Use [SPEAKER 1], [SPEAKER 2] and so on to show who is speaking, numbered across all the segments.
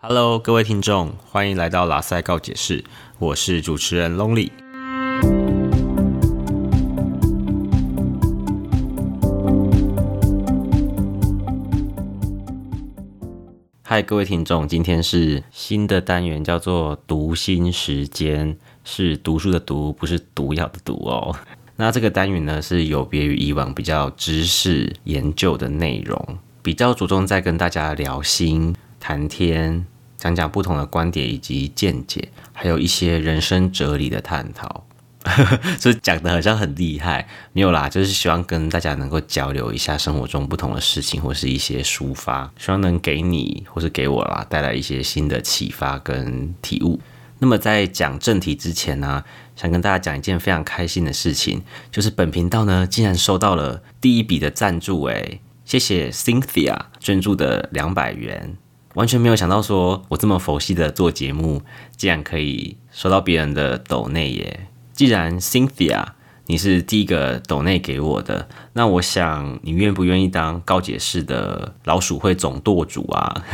[SPEAKER 1] Hello，各位听众，欢迎来到拉塞告解室，我是主持人 Lonely。嗨，各位听众，今天是新的单元，叫做读心时间，是读书的读，不是毒药的毒哦。那这个单元呢，是有别于以往比较知识研究的内容，比较着重在跟大家聊心、谈天，讲讲不同的观点以及见解，还有一些人生哲理的探讨。所以讲的好像很厉害，没有啦，就是希望跟大家能够交流一下生活中不同的事情，或是一些抒发，希望能给你或是给我啦带来一些新的启发跟体悟。那么在讲正题之前呢，想跟大家讲一件非常开心的事情，就是本频道呢竟然收到了第一笔的赞助，诶，谢谢 Cynthia 捐助的两百元，完全没有想到说我这么佛系的做节目，竟然可以收到别人的抖内耶。既然 Cynthia 你是第一个抖内给我的，那我想你愿不愿意当高解释的老鼠会总舵主啊？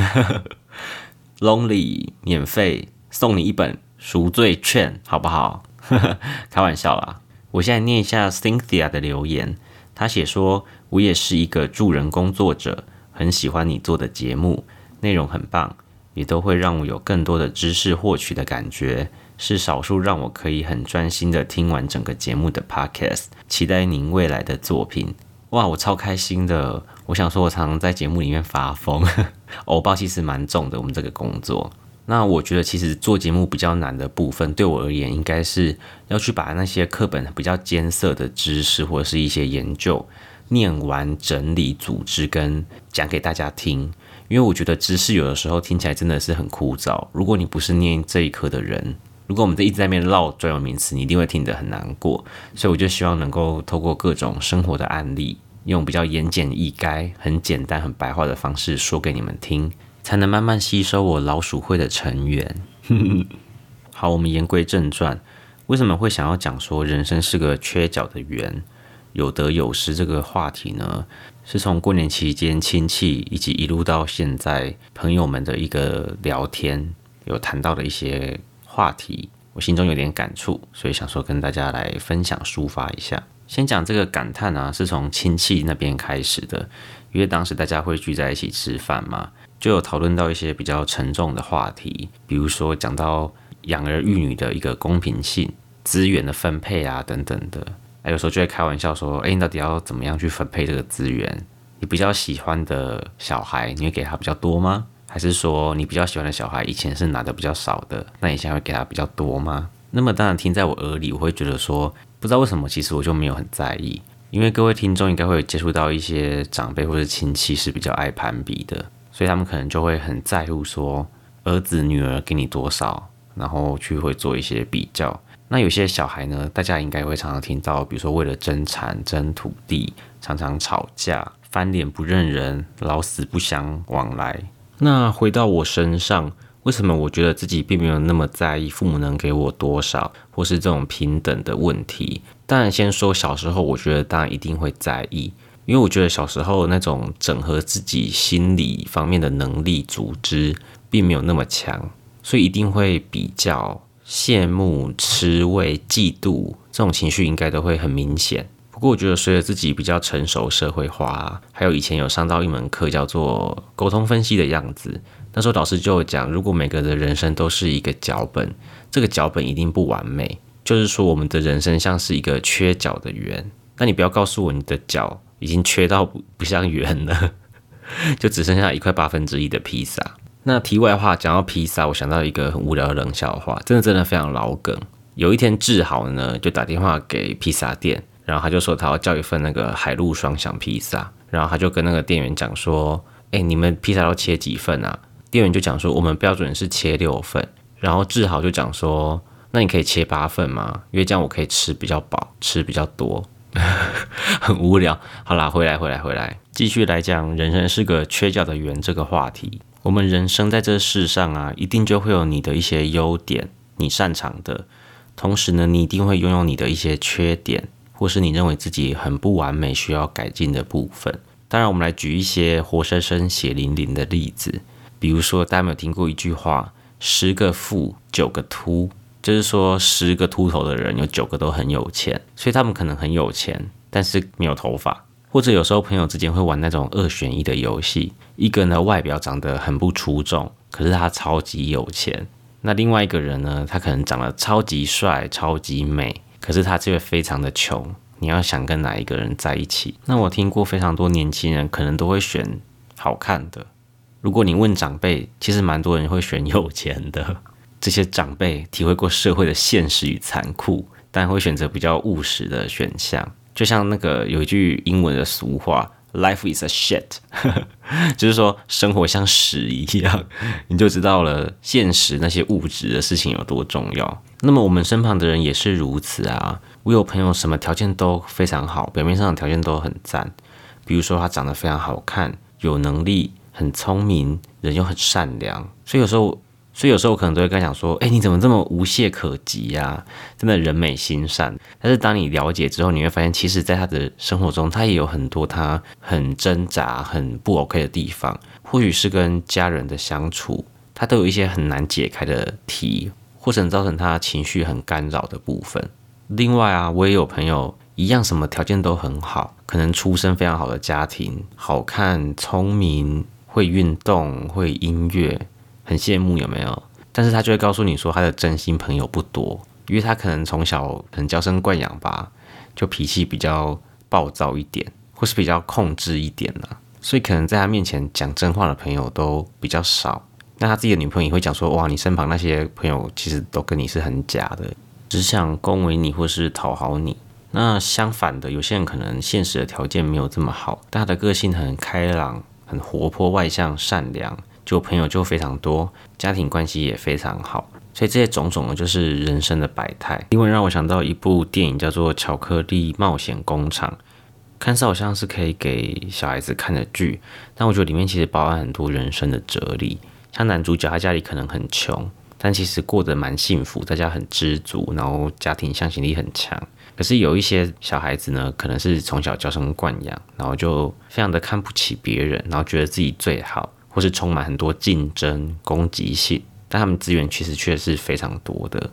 [SPEAKER 1] Lonely 免费送你一本赎罪券，好不好？开玩笑啦！我现在念一下 Cynthia 的留言，他写说：“我也是一个助人工作者，很喜欢你做的节目，内容很棒，也都会让我有更多的知识获取的感觉。”是少数让我可以很专心的听完整个节目的 podcast，期待您未来的作品。哇，我超开心的！我想说，我常常在节目里面发疯，欧巴其实蛮重的。我们这个工作，那我觉得其实做节目比较难的部分，对我而言，应该是要去把那些课本比较艰涩的知识或者是一些研究念完、整理、组织跟讲给大家听。因为我觉得知识有的时候听起来真的是很枯燥。如果你不是念这一科的人，如果我们在一直在那边唠专有名词，你一定会听得很难过。所以我就希望能够透过各种生活的案例，用比较言简意赅、很简单、很白话的方式说给你们听，才能慢慢吸收我老鼠会的成员。好，我们言归正传，为什么会想要讲说人生是个缺角的圆，有得有失这个话题呢？是从过年期间亲戚以及一路到现在朋友们的一个聊天，有谈到的一些。话题，我心中有点感触，所以想说跟大家来分享抒发一下。先讲这个感叹啊，是从亲戚那边开始的，因为当时大家会聚在一起吃饭嘛，就有讨论到一些比较沉重的话题，比如说讲到养儿育女的一个公平性、资源的分配啊等等的。哎，有时候就会开玩笑说，哎，你到底要怎么样去分配这个资源？你比较喜欢的小孩，你会给他比较多吗？还是说你比较喜欢的小孩以前是拿的比较少的，那你现在会给他比较多吗？那么当然听在我耳里，我会觉得说，不知道为什么，其实我就没有很在意，因为各位听众应该会接触到一些长辈或者亲戚是比较爱攀比的，所以他们可能就会很在乎说儿子女儿给你多少，然后去会做一些比较。那有些小孩呢，大家应该会常常听到，比如说为了争产争土地，常常吵架，翻脸不认人，老死不相往来。那回到我身上，为什么我觉得自己并没有那么在意父母能给我多少，或是这种平等的问题？当然，先说小时候，我觉得当然一定会在意，因为我觉得小时候那种整合自己心理方面的能力、组织并没有那么强，所以一定会比较羡慕、吃味、嫉妒这种情绪，应该都会很明显。不过我觉得，随着自己比较成熟、社会化，还有以前有上到一门课叫做沟通分析的样子，那时候老师就讲，如果每个的人生都是一个脚本，这个脚本一定不完美，就是说我们的人生像是一个缺角的圆。那你不要告诉我你的角已经缺到不不像圆了，就只剩下一块八分之一的披萨。那题外话讲到披萨，我想到一个很无聊的冷笑话，真的真的非常老梗。有一天志豪呢就打电话给披萨店。然后他就说他要叫一份那个海陆双享披萨，然后他就跟那个店员讲说：“哎，你们披萨要切几份啊？”店员就讲说：“我们标准是切六份。”然后志豪就讲说：“那你可以切八份吗？因为这样我可以吃比较饱，吃比较多。”很无聊。好啦，回来回来回来，继续来讲人生是个缺角的圆这个话题。我们人生在这世上啊，一定就会有你的一些优点，你擅长的，同时呢，你一定会拥有你的一些缺点。或是你认为自己很不完美、需要改进的部分。当然，我们来举一些活生生、血淋淋的例子。比如说，大家有没有听过一句话：“十个富，九个秃”，就是说十个秃头的人有九个都很有钱，所以他们可能很有钱，但是没有头发。或者有时候朋友之间会玩那种二选一的游戏，一个呢外表长得很不出众，可是他超级有钱；那另外一个人呢，他可能长得超级帅、超级美，可是他却非常的穷。你要想跟哪一个人在一起？那我听过非常多年轻人可能都会选好看的。如果你问长辈，其实蛮多人会选有钱的。这些长辈体会过社会的现实与残酷，但会选择比较务实的选项。就像那个有一句英文的俗话，“Life is a shit”，就是说生活像屎一样，你就知道了现实那些物质的事情有多重要。那么我们身旁的人也是如此啊。我有朋友什么条件都非常好，表面上的条件都很赞，比如说他长得非常好看，有能力。很聪明，人又很善良，所以有时候，所以有时候我可能都会跟他讲说：“哎，你怎么这么无懈可击呀？真的人美心善。”但是当你了解之后，你会发现，其实，在他的生活中，他也有很多他很挣扎、很不 OK 的地方。或许是跟家人的相处，他都有一些很难解开的题，或者造成他情绪很干扰的部分。另外啊，我也有朋友。一样，什么条件都很好，可能出身非常好的家庭，好看、聪明、会运动、会音乐，很羡慕有没有？但是他就会告诉你说，他的真心朋友不多，因为他可能从小很娇生惯养吧，就脾气比较暴躁一点，或是比较控制一点呢，所以可能在他面前讲真话的朋友都比较少。那他自己的女朋友也会讲说，哇，你身旁那些朋友其实都跟你是很假的，只想恭维你或是讨好你。那相反的，有些人可能现实的条件没有这么好，但他的个性很开朗、很活泼、外向、善良，就朋友就非常多，家庭关系也非常好。所以这些种种呢，就是人生的百态。因为让我想到一部电影叫做《巧克力冒险工厂》，看似好像是可以给小孩子看的剧，但我觉得里面其实包含很多人生的哲理。像男主角他家里可能很穷，但其实过得蛮幸福，大家很知足，然后家庭向心力很强。可是有一些小孩子呢，可能是从小娇生惯养，然后就非常的看不起别人，然后觉得自己最好，或是充满很多竞争、攻击性，但他们资源其实却是非常多的。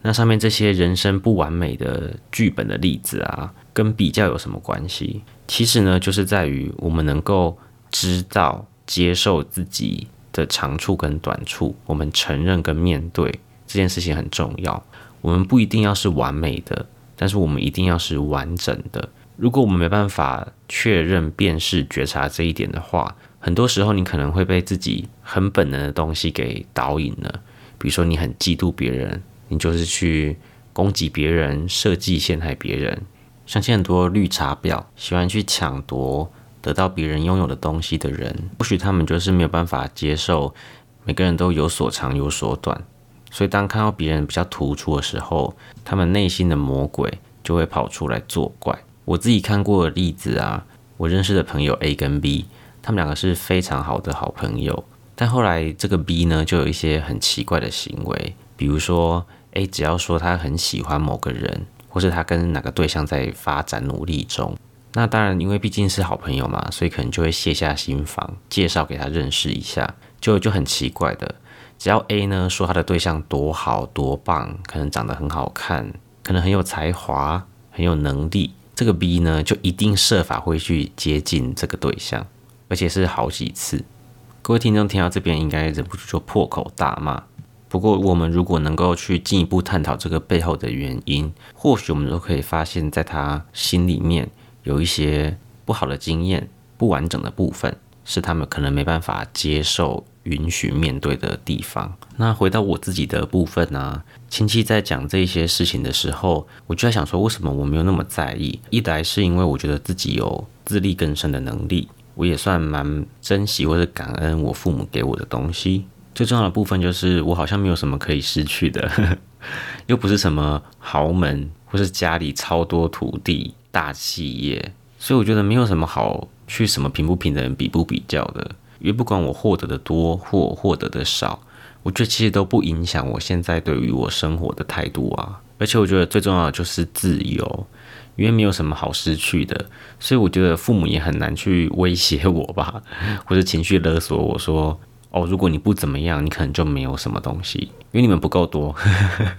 [SPEAKER 1] 那上面这些人生不完美的剧本的例子啊，跟比较有什么关系？其实呢，就是在于我们能够知道、接受自己的长处跟短处，我们承认跟面对这件事情很重要。我们不一定要是完美的。但是我们一定要是完整的。如果我们没办法确认、辨识、觉察这一点的话，很多时候你可能会被自己很本能的东西给导引了。比如说，你很嫉妒别人，你就是去攻击别人、设计陷害别人。相信很多绿茶婊喜欢去抢夺得到别人拥有的东西的人，或许他们就是没有办法接受每个人都有所长有所短。所以，当看到别人比较突出的时候，他们内心的魔鬼就会跑出来作怪。我自己看过的例子啊，我认识的朋友 A 跟 B，他们两个是非常好的好朋友。但后来这个 B 呢，就有一些很奇怪的行为，比如说 A 只要说他很喜欢某个人，或是他跟哪个对象在发展努力中，那当然因为毕竟是好朋友嘛，所以可能就会卸下心防，介绍给他认识一下，就就很奇怪的。只要 A 呢说他的对象多好多棒，可能长得很好看，可能很有才华，很有能力，这个 B 呢就一定设法会去接近这个对象，而且是好几次。各位听众听到这边应该忍不住就破口大骂。不过我们如果能够去进一步探讨这个背后的原因，或许我们都可以发现，在他心里面有一些不好的经验、不完整的部分，是他们可能没办法接受。允许面对的地方。那回到我自己的部分呢？亲戚在讲这些事情的时候，我就在想说，为什么我没有那么在意？一来是因为我觉得自己有自力更生的能力，我也算蛮珍惜或者感恩我父母给我的东西。最重要的部分就是我好像没有什么可以失去的，又不是什么豪门或是家里超多土地大企业，所以我觉得没有什么好去什么平不平的人比不比较的。因为不管我获得的多或获得的少，我觉得其实都不影响我现在对于我生活的态度啊。而且我觉得最重要的就是自由，因为没有什么好失去的，所以我觉得父母也很难去威胁我吧，或者情绪勒索我说：“哦，如果你不怎么样，你可能就没有什么东西，因为你们不够多，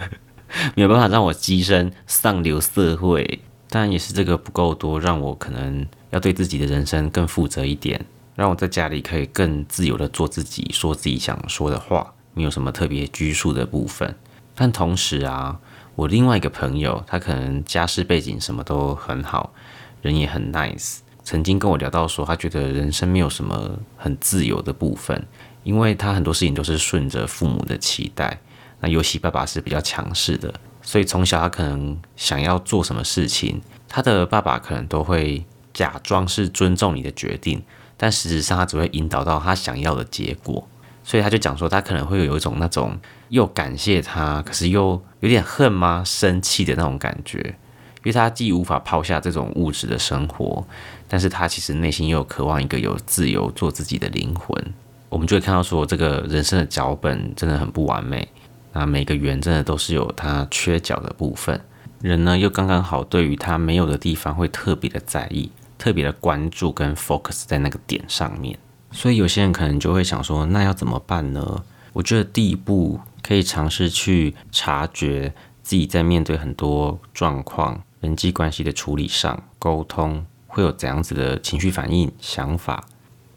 [SPEAKER 1] 没有办法让我跻身上流社会。当然也是这个不够多，让我可能要对自己的人生更负责一点，让我在家里可以更自由的做自己，说自己想说的话，没有什么特别拘束的部分。但同时啊，我另外一个朋友，他可能家世背景什么都很好，人也很 nice。曾经跟我聊到说，他觉得人生没有什么很自由的部分，因为他很多事情都是顺着父母的期待。那尤其爸爸是比较强势的，所以从小他可能想要做什么事情，他的爸爸可能都会假装是尊重你的决定，但实质上他只会引导到他想要的结果。所以他就讲说，他可能会有一种那种又感谢他，可是又有点恨吗？生气的那种感觉。因为他既无法抛下这种物质的生活，但是他其实内心又渴望一个有自由做自己的灵魂。我们就会看到说，这个人生的脚本真的很不完美，那每个圆真的都是有它缺角的部分。人呢，又刚刚好对于他没有的地方会特别的在意，特别的关注跟 focus 在那个点上面。所以有些人可能就会想说，那要怎么办呢？我觉得第一步可以尝试去察觉自己在面对很多状况。人际关系的处理上，沟通会有怎样子的情绪反应、想法？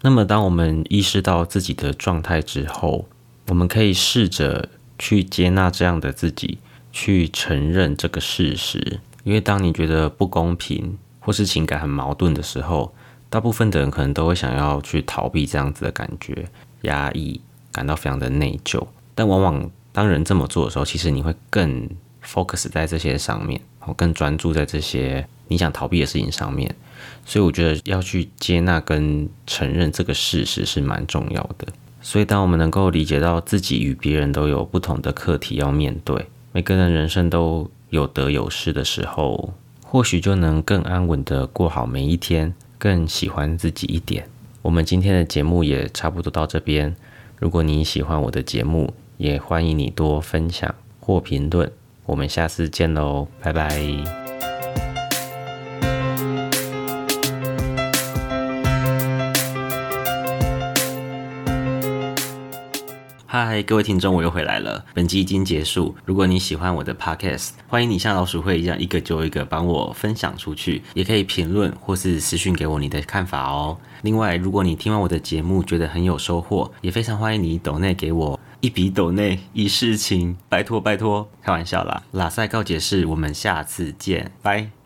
[SPEAKER 1] 那么，当我们意识到自己的状态之后，我们可以试着去接纳这样的自己，去承认这个事实。因为当你觉得不公平或是情感很矛盾的时候，大部分的人可能都会想要去逃避这样子的感觉，压抑，感到非常的内疚。但往往当人这么做的时候，其实你会更 focus 在这些上面。我更专注在这些你想逃避的事情上面，所以我觉得要去接纳跟承认这个事实是蛮重要的。所以，当我们能够理解到自己与别人都有不同的课题要面对，每个人人生都有得有失的时候，或许就能更安稳的过好每一天，更喜欢自己一点。我们今天的节目也差不多到这边。如果你喜欢我的节目，也欢迎你多分享或评论。我们下次见喽，拜拜。嗨，各位听众，我又回来了。本集已经结束。如果你喜欢我的 podcast，欢迎你像老鼠会一样，一个就一个帮我分享出去，也可以评论或是私讯给我你的看法哦。另外，如果你听完我的节目觉得很有收获，也非常欢迎你抖内给我。一笔斗内一世情，拜托拜托，开玩笑啦！拉塞告解释，我们下次见，拜。